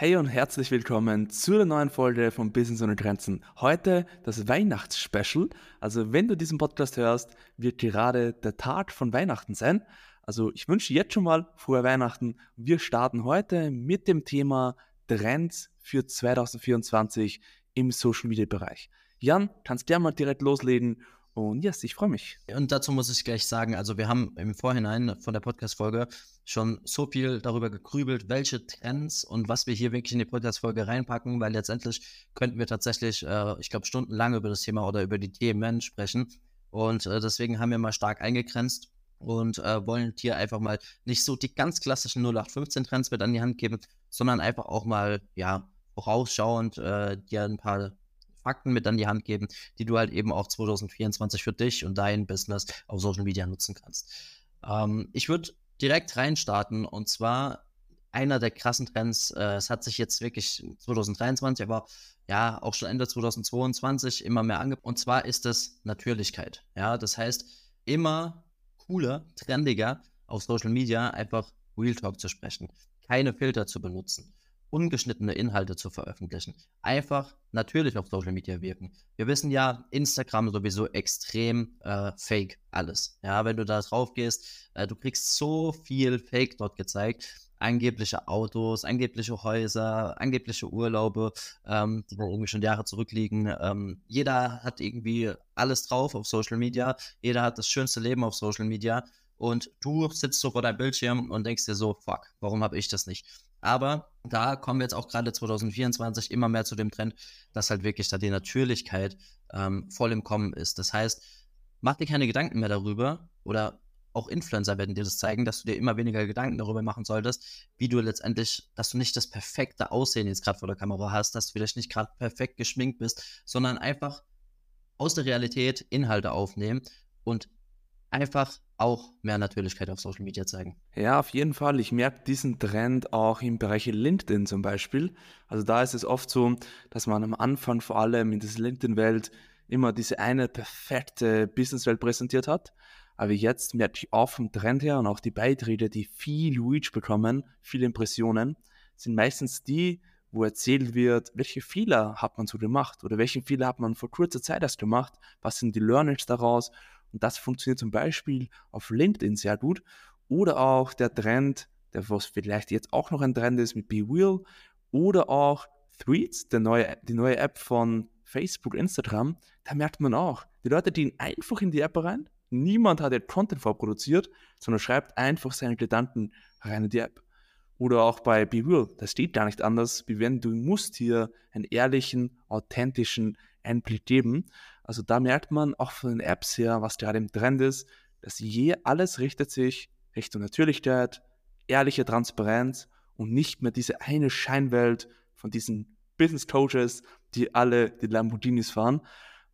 Hey und herzlich willkommen zu der neuen Folge von Business ohne Grenzen. Heute das Weihnachtsspecial. Also wenn du diesen Podcast hörst, wird gerade der Tag von Weihnachten sein. Also ich wünsche jetzt schon mal frohe Weihnachten. Wir starten heute mit dem Thema Trends für 2024 im Social Media Bereich. Jan, kannst du mal direkt loslegen und yes, ich freue mich. Und dazu muss ich gleich sagen, also wir haben im Vorhinein von der Podcast-Folge schon so viel darüber gegrübelt, welche Trends und was wir hier wirklich in die Podcast-Folge reinpacken, weil letztendlich könnten wir tatsächlich, äh, ich glaube, stundenlang über das Thema oder über die Themen sprechen. Und äh, deswegen haben wir mal stark eingegrenzt und äh, wollen hier einfach mal nicht so die ganz klassischen 0815-Trends mit an die Hand geben, sondern einfach auch mal, ja, vorausschauend äh, dir ein paar Fakten mit an die Hand geben, die du halt eben auch 2024 für dich und dein Business auf Social Media nutzen kannst. Ähm, ich würde direkt reinstarten und zwar einer der krassen Trends, äh, es hat sich jetzt wirklich 2023, aber ja, auch schon Ende 2022 immer mehr angeboten. Und zwar ist es Natürlichkeit. Ja, das heißt, immer cooler, trendiger auf Social Media einfach Real Talk zu sprechen, keine Filter zu benutzen ungeschnittene Inhalte zu veröffentlichen. Einfach natürlich auf Social Media wirken. Wir wissen ja, Instagram sowieso extrem äh, fake alles. Ja, wenn du da drauf gehst, äh, du kriegst so viel Fake dort gezeigt. Angebliche Autos, angebliche Häuser, angebliche Urlaube, ähm, die irgendwie schon Jahre zurückliegen. Ähm, jeder hat irgendwie alles drauf auf Social Media. Jeder hat das schönste Leben auf Social Media. Und du sitzt so vor deinem Bildschirm und denkst dir so, fuck, warum habe ich das nicht? Aber da kommen wir jetzt auch gerade 2024 immer mehr zu dem Trend, dass halt wirklich da die Natürlichkeit ähm, voll im Kommen ist. Das heißt, mach dir keine Gedanken mehr darüber oder auch Influencer werden dir das zeigen, dass du dir immer weniger Gedanken darüber machen solltest, wie du letztendlich, dass du nicht das perfekte Aussehen jetzt gerade vor der Kamera hast, dass du vielleicht nicht gerade perfekt geschminkt bist, sondern einfach aus der Realität Inhalte aufnehmen und einfach auch mehr Natürlichkeit auf Social Media zeigen. Ja, auf jeden Fall. Ich merke diesen Trend auch im Bereich LinkedIn zum Beispiel. Also da ist es oft so, dass man am Anfang vor allem in dieser LinkedIn-Welt immer diese eine perfekte Businesswelt präsentiert hat. Aber jetzt merke ich auch vom Trend her und auch die Beiträge, die viel Reach bekommen, viele Impressionen, sind meistens die, wo erzählt wird, welche Fehler hat man so gemacht oder welche Fehler hat man vor kurzer Zeit erst gemacht, was sind die Learnings daraus und das funktioniert zum Beispiel auf LinkedIn sehr gut. Oder auch der Trend, der was vielleicht jetzt auch noch ein Trend ist mit BeWheel. Oder auch Threads, der neue, die neue App von Facebook, Instagram. Da merkt man auch, die Leute gehen einfach in die App rein. Niemand hat jetzt Content vorproduziert, sondern schreibt einfach seine Gedanken rein in die App. Oder auch bei BeWheel, das steht gar nicht anders, wie wenn du musst hier einen ehrlichen, authentischen Einblick geben. Also da merkt man auch von den Apps her, was gerade im Trend ist, dass je alles richtet sich Richtung Natürlichkeit, ehrliche Transparenz und nicht mehr diese eine Scheinwelt von diesen Business Coaches, die alle die Lamborghinis fahren.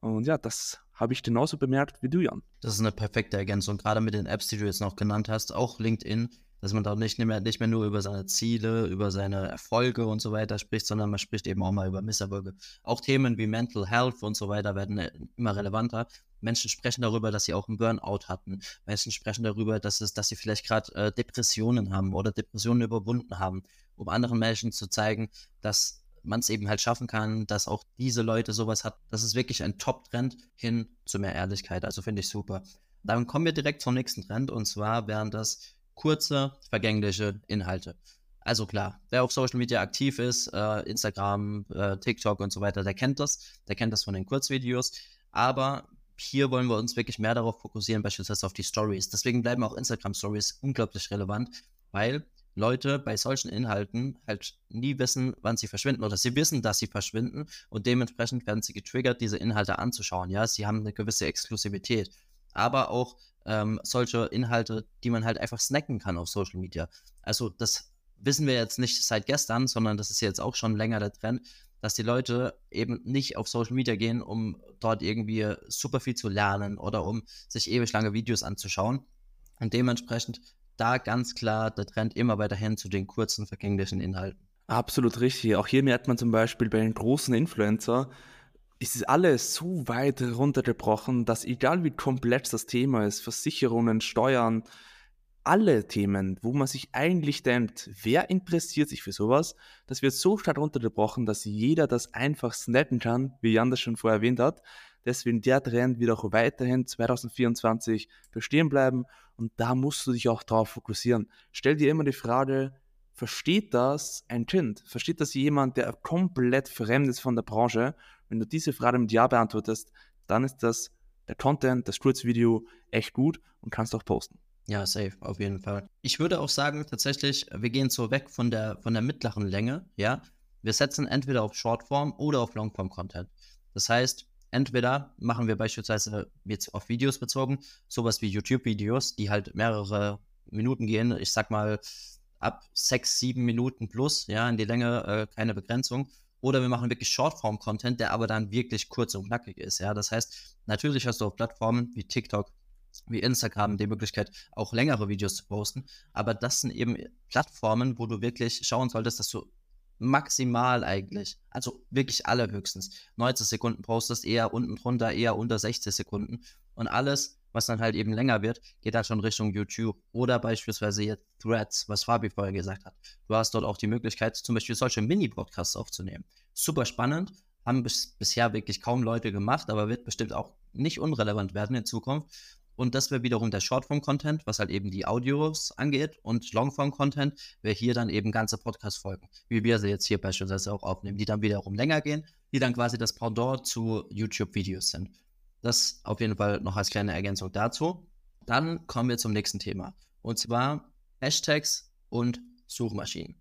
Und ja, das habe ich genauso bemerkt wie du, Jan. Das ist eine perfekte Ergänzung, gerade mit den Apps, die du jetzt noch genannt hast, auch LinkedIn dass man da nicht mehr, nicht mehr nur über seine Ziele, über seine Erfolge und so weiter spricht, sondern man spricht eben auch mal über Misserfolge. Auch Themen wie Mental Health und so weiter werden äh, immer relevanter. Menschen sprechen darüber, dass sie auch einen Burnout hatten. Menschen sprechen darüber, dass, es, dass sie vielleicht gerade äh, Depressionen haben oder Depressionen überwunden haben, um anderen Menschen zu zeigen, dass man es eben halt schaffen kann, dass auch diese Leute sowas hat. Das ist wirklich ein Top-Trend hin zu mehr Ehrlichkeit. Also finde ich super. Dann kommen wir direkt zum nächsten Trend und zwar wären das kurze, vergängliche Inhalte. Also klar, wer auf Social Media aktiv ist, äh, Instagram, äh, TikTok und so weiter, der kennt das, der kennt das von den Kurzvideos. Aber hier wollen wir uns wirklich mehr darauf fokussieren, beispielsweise auf die Stories. Deswegen bleiben auch Instagram Stories unglaublich relevant, weil Leute bei solchen Inhalten halt nie wissen, wann sie verschwinden oder sie wissen, dass sie verschwinden und dementsprechend werden sie getriggert, diese Inhalte anzuschauen. Ja, sie haben eine gewisse Exklusivität aber auch ähm, solche Inhalte, die man halt einfach snacken kann auf Social Media. Also das wissen wir jetzt nicht seit gestern, sondern das ist jetzt auch schon länger der Trend, dass die Leute eben nicht auf Social Media gehen, um dort irgendwie super viel zu lernen oder um sich ewig lange Videos anzuschauen. Und dementsprechend da ganz klar der Trend immer weiterhin zu den kurzen, vergänglichen Inhalten. Absolut richtig. Auch hier merkt man zum Beispiel bei den großen Influencer, ist es alles so weit runtergebrochen, dass egal wie komplex das Thema ist, Versicherungen, Steuern, alle Themen, wo man sich eigentlich denkt, wer interessiert sich für sowas, das wird so stark runtergebrochen, dass jeder das einfach snappen kann, wie Jan das schon vorher erwähnt hat. Deswegen der Trend wird auch weiterhin 2024 bestehen bleiben und da musst du dich auch darauf fokussieren. Stell dir immer die Frage, versteht das ein Kind? Versteht das jemand, der komplett fremd ist von der Branche? Wenn du diese Frage mit Ja beantwortest, dann ist das der Content, das Kurzvideo echt gut und kannst auch posten. Ja, safe, auf jeden Fall. Ich würde auch sagen, tatsächlich, wir gehen so weg von der, von der mittleren Länge, ja. Wir setzen entweder auf Shortform oder auf Longform-Content. Das heißt, entweder machen wir beispielsweise jetzt auf Videos bezogen, sowas wie YouTube-Videos, die halt mehrere Minuten gehen, ich sag mal ab sechs, sieben Minuten plus, ja, in die Länge äh, keine Begrenzung. Oder wir machen wirklich Shortform-Content, der aber dann wirklich kurz und knackig ist, ja. Das heißt, natürlich hast du auf Plattformen wie TikTok, wie Instagram die Möglichkeit, auch längere Videos zu posten. Aber das sind eben Plattformen, wo du wirklich schauen solltest, dass du maximal eigentlich, also wirklich allerhöchstens 90 Sekunden postest, eher unten drunter, eher unter 60 Sekunden. Und alles, was dann halt eben länger wird, geht dann schon Richtung YouTube oder beispielsweise jetzt Threads, was Fabi vorher gesagt hat. Du hast dort auch die Möglichkeit, zum Beispiel solche Mini-Podcasts aufzunehmen. Super spannend, haben bis, bisher wirklich kaum Leute gemacht, aber wird bestimmt auch nicht unrelevant werden in Zukunft. Und das wäre wiederum der Shortform-Content, was halt eben die Audios angeht. Und Longform-Content wäre hier dann eben ganze Podcast-Folgen, wie wir sie jetzt hier beispielsweise auch aufnehmen, die dann wiederum länger gehen, die dann quasi das Pendant zu YouTube-Videos sind. Das auf jeden Fall noch als kleine Ergänzung dazu. Dann kommen wir zum nächsten Thema. Und zwar Hashtags und Suchmaschinen.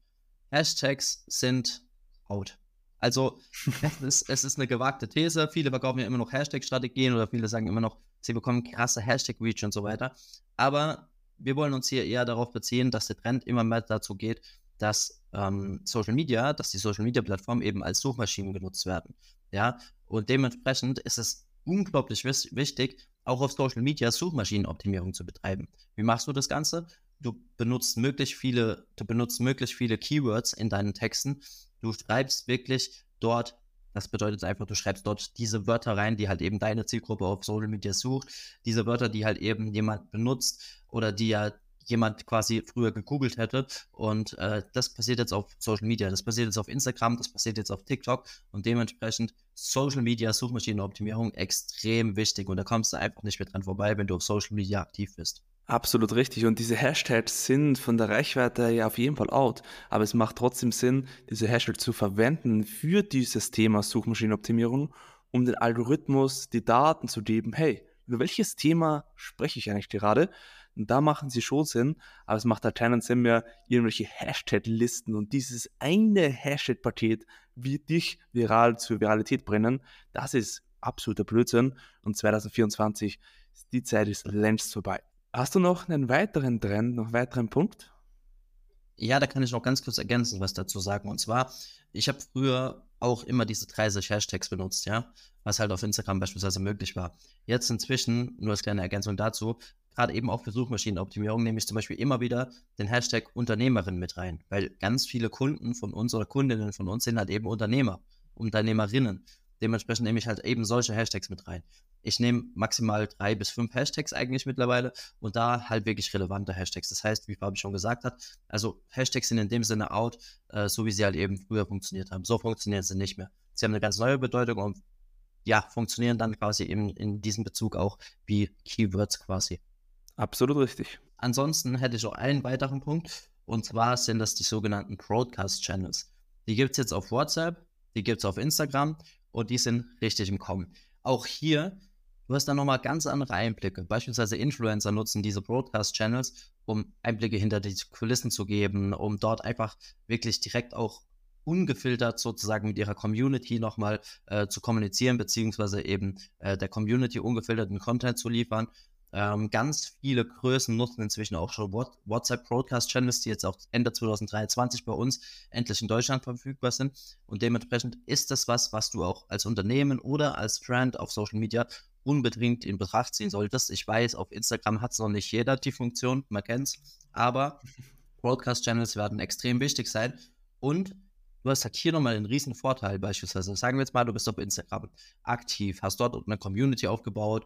Hashtags sind out. Also es ist, es ist eine gewagte These. Viele verkaufen ja immer noch Hashtag-Strategien oder viele sagen immer noch, sie bekommen krasse Hashtag-Reach und so weiter. Aber wir wollen uns hier eher darauf beziehen, dass der Trend immer mehr dazu geht, dass ähm, Social Media, dass die Social Media Plattformen eben als Suchmaschinen genutzt werden. Ja, und dementsprechend ist es unglaublich wichtig, auch auf Social Media Suchmaschinenoptimierung zu betreiben. Wie machst du das Ganze? Du benutzt möglichst viele, du benutzt möglichst viele Keywords in deinen Texten. Du schreibst wirklich dort das bedeutet einfach, du schreibst dort diese Wörter rein, die halt eben deine Zielgruppe auf Social Media sucht. Diese Wörter, die halt eben jemand benutzt oder die ja jemand quasi früher gegoogelt hätte. Und äh, das passiert jetzt auf Social Media, das passiert jetzt auf Instagram, das passiert jetzt auf TikTok und dementsprechend Social Media Suchmaschinenoptimierung extrem wichtig und da kommst du einfach nicht mehr dran vorbei, wenn du auf Social Media aktiv bist. Absolut richtig. Und diese Hashtags sind von der Reichweite ja auf jeden Fall out. Aber es macht trotzdem Sinn, diese Hashtags zu verwenden für dieses Thema Suchmaschinenoptimierung, um den Algorithmus die Daten zu geben. Hey, über welches Thema spreche ich eigentlich gerade? Und da machen sie schon Sinn, aber es macht halt keinen Sinn mehr, irgendwelche Hashtag-Listen und dieses eine Hashtag-Paket wird dich viral zur Viralität bringen. Das ist absoluter Blödsinn und 2024 die Zeit ist längst vorbei. Hast du noch einen weiteren Trend, noch einen weiteren Punkt? Ja, da kann ich noch ganz kurz ergänzen, was dazu sagen. Und zwar, ich habe früher auch immer diese 30 Hashtags benutzt, ja, was halt auf Instagram beispielsweise möglich war. Jetzt inzwischen, nur als kleine Ergänzung dazu, gerade eben auch für Suchmaschinenoptimierung, nehme ich zum Beispiel immer wieder den Hashtag Unternehmerin mit rein, weil ganz viele Kunden von uns oder Kundinnen von uns sind halt eben Unternehmer, Unternehmerinnen. Dementsprechend nehme ich halt eben solche Hashtags mit rein. Ich nehme maximal drei bis fünf Hashtags eigentlich mittlerweile und da halt wirklich relevante Hashtags. Das heißt, wie Fabi schon gesagt hat, also Hashtags sind in dem Sinne out, äh, so wie sie halt eben früher funktioniert haben. So funktionieren sie nicht mehr. Sie haben eine ganz neue Bedeutung und ja, funktionieren dann quasi eben in diesem Bezug auch wie Keywords quasi. Absolut richtig. Ansonsten hätte ich auch einen weiteren Punkt und zwar sind das die sogenannten Broadcast Channels. Die gibt es jetzt auf WhatsApp, die gibt es auf Instagram und die sind richtig im Kommen. Auch hier, du hast dann nochmal ganz andere Einblicke. Beispielsweise Influencer nutzen diese Broadcast-Channels, um Einblicke hinter die Kulissen zu geben, um dort einfach wirklich direkt auch ungefiltert sozusagen mit ihrer Community nochmal äh, zu kommunizieren, beziehungsweise eben äh, der Community ungefilterten Content zu liefern. Ähm, ganz viele Größen nutzen inzwischen auch schon WhatsApp Broadcast Channels, die jetzt auch Ende 2023 bei uns endlich in Deutschland verfügbar sind. Und dementsprechend ist das was, was du auch als Unternehmen oder als Brand auf Social Media unbedingt in Betracht ziehen solltest. Ich weiß, auf Instagram hat es noch nicht jeder die Funktion, man kennt es, aber Broadcast Channels werden extrem wichtig sein. Und du hast halt hier nochmal einen riesen Vorteil beispielsweise. Sagen wir jetzt mal, du bist auf Instagram aktiv, hast dort eine Community aufgebaut,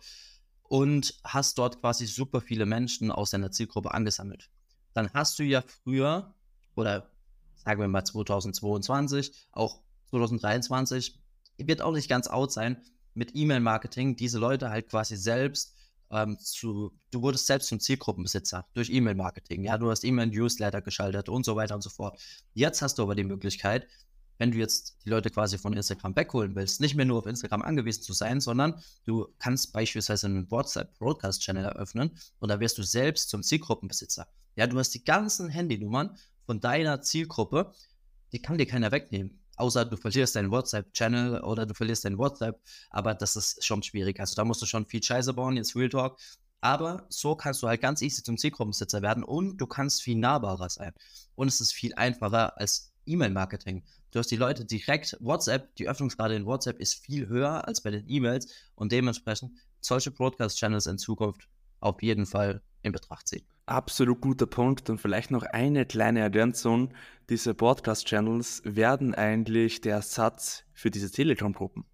und hast dort quasi super viele Menschen aus deiner Zielgruppe angesammelt. Dann hast du ja früher oder sagen wir mal 2022, auch 2023, wird auch nicht ganz out sein, mit E-Mail-Marketing diese Leute halt quasi selbst ähm, zu, du wurdest selbst zum Zielgruppenbesitzer durch E-Mail-Marketing. Ja, du hast E-Mail-Newsletter geschaltet und so weiter und so fort. Jetzt hast du aber die Möglichkeit, wenn du jetzt die Leute quasi von Instagram wegholen willst, nicht mehr nur auf Instagram angewiesen zu sein, sondern du kannst beispielsweise einen WhatsApp-Broadcast-Channel eröffnen und da wirst du selbst zum Zielgruppenbesitzer. Ja, du hast die ganzen Handynummern von deiner Zielgruppe, die kann dir keiner wegnehmen außer du verlierst deinen WhatsApp-Channel oder du verlierst deinen WhatsApp, aber das ist schon schwierig. Also da musst du schon viel Scheiße bauen, jetzt Real Talk. Aber so kannst du halt ganz easy zum Zielgruppensitzer werden und du kannst viel nahbarer sein. Und es ist viel einfacher als E-Mail-Marketing. Du hast die Leute direkt, WhatsApp, die Öffnungsrate in WhatsApp ist viel höher als bei den E-Mails und dementsprechend solche Broadcast-Channels in Zukunft auf jeden Fall in Betracht ziehen. Absolut guter Punkt und vielleicht noch eine kleine Ergänzung. Diese Podcast-Channels werden eigentlich der Ersatz für diese Telegram-Gruppen.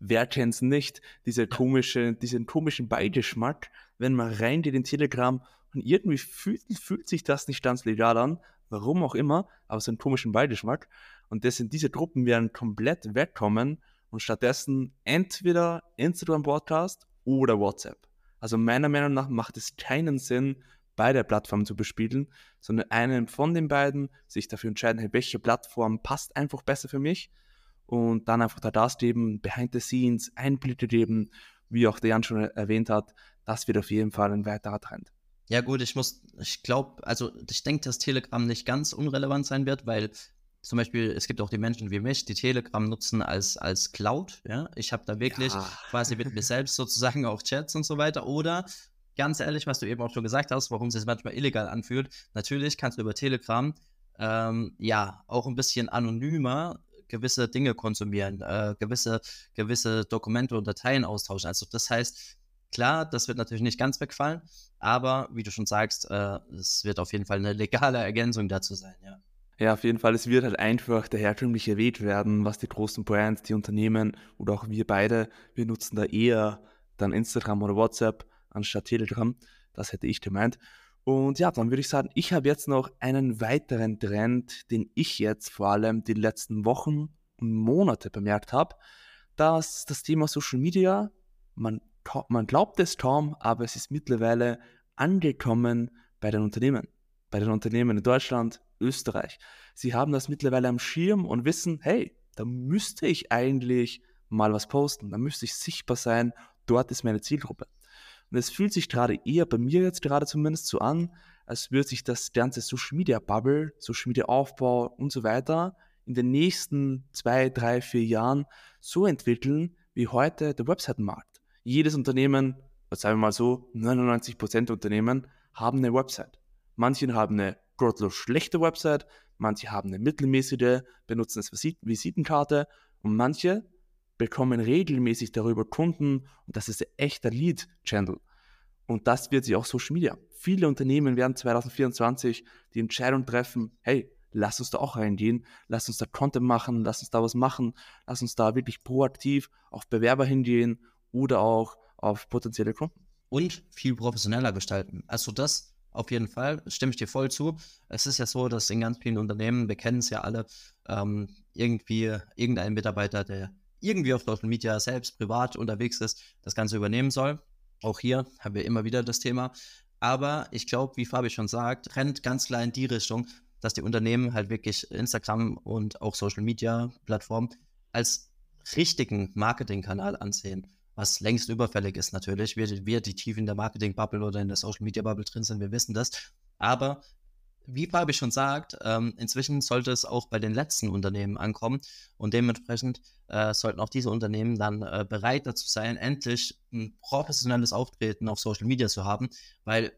Wer kennt's nicht? Diese komische, diesen komischen Beigeschmack, wenn man rein in Telegram und irgendwie fühlt, fühlt sich das nicht ganz legal an, warum auch immer, aber so einen komischen Beigeschmack. Und das sind, diese Gruppen werden komplett wegkommen und stattdessen entweder Instagram Podcast oder WhatsApp. Also meiner Meinung nach macht es keinen Sinn, beide Plattformen zu bespielen, sondern einen von den beiden, sich dafür entscheiden, welche Plattform passt einfach besser für mich und dann einfach da das geben, behind the scenes, Einblicke geben, wie auch der Jan schon erwähnt hat, das wird auf jeden Fall ein weiterer Trend. Ja gut, ich muss, ich glaube, also ich denke, dass Telegram nicht ganz unrelevant sein wird, weil zum Beispiel, es gibt auch die Menschen wie mich, die Telegram nutzen als, als Cloud. Ja? Ich habe da wirklich ja. quasi mit mir selbst sozusagen auch Chats und so weiter. Oder ganz ehrlich, was du eben auch schon gesagt hast, warum es sich manchmal illegal anfühlt. Natürlich kannst du über Telegram ähm, ja auch ein bisschen anonymer gewisse Dinge konsumieren, äh, gewisse, gewisse Dokumente und Dateien austauschen. Also das heißt, klar, das wird natürlich nicht ganz wegfallen, aber wie du schon sagst, äh, es wird auf jeden Fall eine legale Ergänzung dazu sein, ja. Ja, auf jeden Fall. Es wird halt einfach der herkömmliche Weg werden, was die großen Brands, die Unternehmen oder auch wir beide, wir nutzen da eher dann Instagram oder WhatsApp anstatt Telegram. Das hätte ich gemeint. Und ja, dann würde ich sagen, ich habe jetzt noch einen weiteren Trend, den ich jetzt vor allem die letzten Wochen und Monate bemerkt habe, dass das Thema Social Media, man, man glaubt es kaum, aber es ist mittlerweile angekommen bei den Unternehmen. Bei den Unternehmen in Deutschland, Österreich. Sie haben das mittlerweile am Schirm und wissen, hey, da müsste ich eigentlich mal was posten, da müsste ich sichtbar sein, dort ist meine Zielgruppe. Und es fühlt sich gerade eher bei mir jetzt gerade zumindest so an, als würde sich das ganze Social Media Bubble, Social Media Aufbau und so weiter in den nächsten zwei, drei, vier Jahren so entwickeln wie heute der Webseitenmarkt. Jedes Unternehmen, sagen wir mal so, 99% der Unternehmen haben eine Website. Manche haben eine gottlos schlechte Website, manche haben eine mittelmäßige, benutzen es als Visitenkarte und manche bekommen regelmäßig darüber Kunden und das ist ein echter Lead-Channel. Und das wird sich auch Social Media. Viele Unternehmen werden 2024 die Entscheidung treffen, hey, lass uns da auch reingehen, lass uns da Content machen, lass uns da was machen, lass uns da wirklich proaktiv auf Bewerber hingehen oder auch auf potenzielle Kunden. Und viel professioneller gestalten. Also das auf jeden Fall, stimme ich dir voll zu. Es ist ja so, dass in ganz vielen Unternehmen, wir kennen es ja alle, ähm, irgendwie irgendein Mitarbeiter, der irgendwie auf Social Media selbst privat unterwegs ist, das Ganze übernehmen soll. Auch hier haben wir immer wieder das Thema. Aber ich glaube, wie Fabi schon sagt, rennt ganz klar in die Richtung, dass die Unternehmen halt wirklich Instagram und auch Social Media Plattformen als richtigen Marketingkanal ansehen was längst überfällig ist natürlich. Wir, wir die tief in der Marketing-Bubble oder in der Social-Media-Bubble drin sind, wir wissen das. Aber wie Fabi schon sagt, ähm, inzwischen sollte es auch bei den letzten Unternehmen ankommen und dementsprechend äh, sollten auch diese Unternehmen dann äh, bereit dazu sein, endlich ein professionelles Auftreten auf Social Media zu haben, weil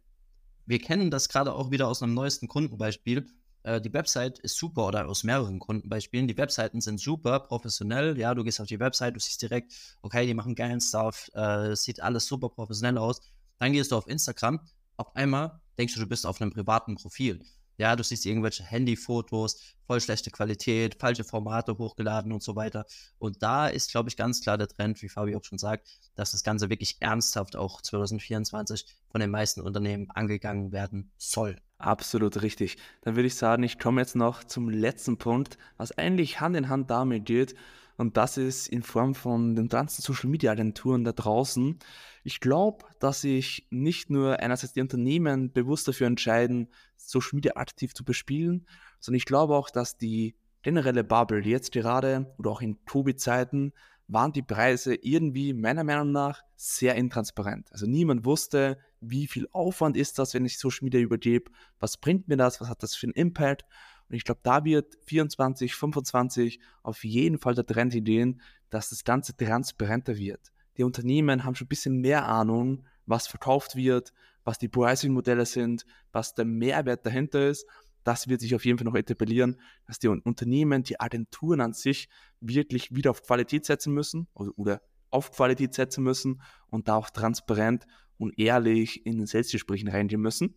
wir kennen das gerade auch wieder aus einem neuesten Kundenbeispiel äh, die Website ist super oder aus mehreren Kundenbeispielen. Die Webseiten sind super professionell. Ja, du gehst auf die Website, du siehst direkt, okay, die machen geilen Stuff, äh, sieht alles super professionell aus. Dann gehst du auf Instagram, auf einmal denkst du, du bist auf einem privaten Profil. Ja, du siehst irgendwelche Handyfotos voll schlechte Qualität, falsche Formate hochgeladen und so weiter. Und da ist, glaube ich, ganz klar der Trend, wie Fabi auch schon sagt, dass das Ganze wirklich ernsthaft auch 2024 von den meisten Unternehmen angegangen werden soll. Absolut richtig. Dann würde ich sagen, ich komme jetzt noch zum letzten Punkt, was eigentlich Hand in Hand damit geht. Und das ist in Form von den ganzen Social Media Agenturen da draußen. Ich glaube, dass sich nicht nur einerseits die Unternehmen bewusst dafür entscheiden, Social Media aktiv zu bespielen, sondern ich glaube auch, dass die generelle Bubble jetzt gerade oder auch in Covid-Zeiten waren die Preise irgendwie meiner Meinung nach sehr intransparent. Also niemand wusste, wie viel Aufwand ist das, wenn ich Social Media übergebe, was bringt mir das, was hat das für einen Impact. Und ich glaube, da wird 24, 25 auf jeden Fall der Trend ideen, dass das Ganze transparenter wird. Die Unternehmen haben schon ein bisschen mehr Ahnung, was verkauft wird, was die Pricing-Modelle sind, was der Mehrwert dahinter ist. Das wird sich auf jeden Fall noch etablieren, dass die Unternehmen, die Agenturen an sich wirklich wieder auf Qualität setzen müssen oder auf Qualität setzen müssen und da auch transparent und ehrlich in den Selbstgesprächen reingehen müssen.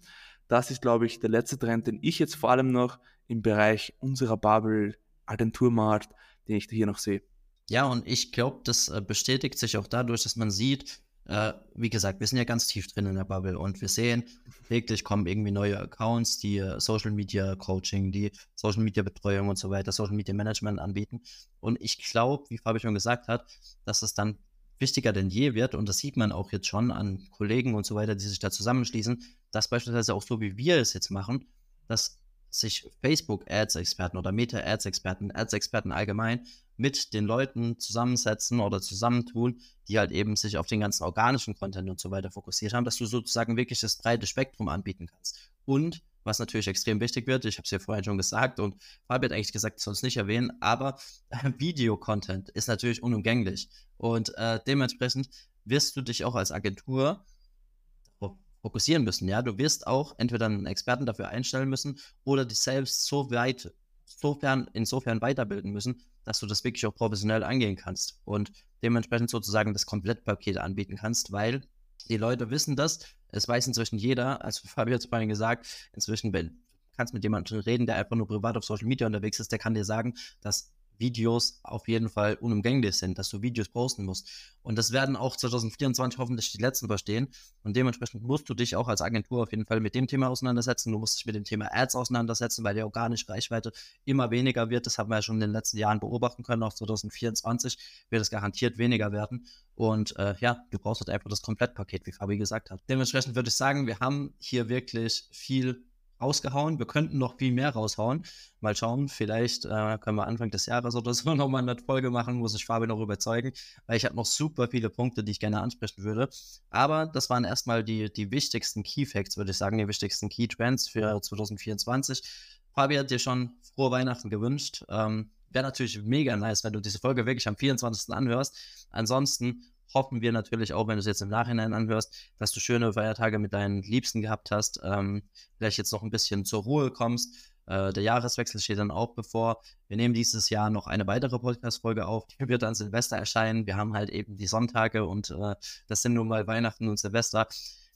Das ist, glaube ich, der letzte Trend, den ich jetzt vor allem noch im Bereich unserer Bubble, Agenturmarkt, den ich hier noch sehe. Ja, und ich glaube, das äh, bestätigt sich auch dadurch, dass man sieht, äh, wie gesagt, wir sind ja ganz tief drin in der Bubble und wir sehen, täglich kommen irgendwie neue Accounts, die äh, Social Media Coaching, die Social Media Betreuung und so weiter, Social Media Management anbieten. Und ich glaube, wie Fabi schon gesagt hat, dass es dann wichtiger denn je wird, und das sieht man auch jetzt schon an Kollegen und so weiter, die sich da zusammenschließen, dass beispielsweise auch so wie wir es jetzt machen, dass sich Facebook-Ads-Experten oder Meta-Ads-Experten, Ads-Experten allgemein mit den Leuten zusammensetzen oder zusammentun, die halt eben sich auf den ganzen organischen Content und so weiter fokussiert haben, dass du sozusagen wirklich das breite Spektrum anbieten kannst. Und was natürlich extrem wichtig wird, ich habe es ja vorhin schon gesagt und Fabi hat eigentlich gesagt, soll es nicht erwähnen, aber Video-Content ist natürlich unumgänglich. Und äh, dementsprechend wirst du dich auch als Agentur fokussieren müssen. Ja, du wirst auch entweder einen Experten dafür einstellen müssen oder dich selbst so weit, sofern, insofern weiterbilden müssen, dass du das wirklich auch professionell angehen kannst und dementsprechend sozusagen das Komplettpaket anbieten kannst, weil die Leute wissen das. Es weiß inzwischen jeder, also Fabio hat es vorhin gesagt, inzwischen kannst mit jemandem reden, der einfach nur privat auf Social Media unterwegs ist, der kann dir sagen, dass Videos auf jeden Fall unumgänglich sind, dass du Videos posten musst. Und das werden auch 2024 hoffentlich die letzten verstehen. Und dementsprechend musst du dich auch als Agentur auf jeden Fall mit dem Thema auseinandersetzen. Du musst dich mit dem Thema Ads auseinandersetzen, weil die organische Reichweite immer weniger wird. Das haben wir ja schon in den letzten Jahren beobachten können. Auch 2024 wird es garantiert weniger werden. Und äh, ja, du brauchst halt einfach das Komplettpaket, wie Fabi gesagt hat. Dementsprechend würde ich sagen, wir haben hier wirklich viel rausgehauen. Wir könnten noch viel mehr raushauen. Mal schauen, vielleicht äh, können wir Anfang des Jahres oder so nochmal eine Folge machen, muss ich Fabi noch überzeugen, weil ich habe noch super viele Punkte, die ich gerne ansprechen würde. Aber das waren erstmal die, die wichtigsten Key Facts, würde ich sagen, die wichtigsten Key Trends für 2024. Fabi hat dir schon frohe Weihnachten gewünscht. Ähm, Wäre natürlich mega nice, wenn du diese Folge wirklich am 24. anhörst. Ansonsten hoffen wir natürlich auch, wenn du es jetzt im Nachhinein anhörst, dass du schöne Feiertage mit deinen Liebsten gehabt hast, ähm, vielleicht jetzt noch ein bisschen zur Ruhe kommst. Äh, der Jahreswechsel steht dann auch bevor. Wir nehmen dieses Jahr noch eine weitere Podcast-Folge auf, die wird an Silvester erscheinen. Wir haben halt eben die Sonntage und äh, das sind nun mal Weihnachten und Silvester.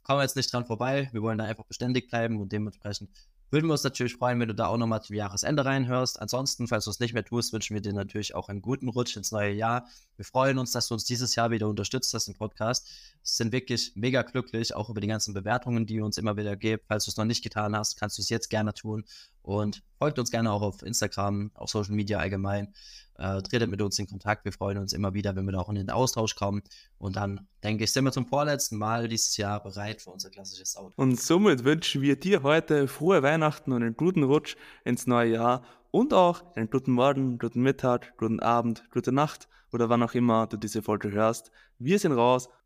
Kommen wir jetzt nicht dran vorbei. Wir wollen da einfach beständig bleiben und dementsprechend würden wir uns natürlich freuen, wenn du da auch nochmal zum Jahresende reinhörst. Ansonsten, falls du es nicht mehr tust, wünschen wir dir natürlich auch einen guten Rutsch ins neue Jahr. Wir freuen uns, dass du uns dieses Jahr wieder unterstützt hast im Podcast. Sind wirklich mega glücklich, auch über die ganzen Bewertungen, die ihr uns immer wieder gebt. Falls du es noch nicht getan hast, kannst du es jetzt gerne tun. Und folgt uns gerne auch auf Instagram, auf Social Media allgemein. Äh, tretet mit uns in Kontakt. Wir freuen uns immer wieder, wenn wir da auch in den Austausch kommen. Und dann, denke ich, sind wir zum vorletzten Mal dieses Jahr bereit für unser klassisches Auto. Und somit wünschen wir dir heute frohe Weihnachten und einen guten Rutsch ins neue Jahr und auch einen guten Morgen, guten Mittag, guten Abend, gute Nacht oder wann auch immer du diese Folge hörst. Wir sind raus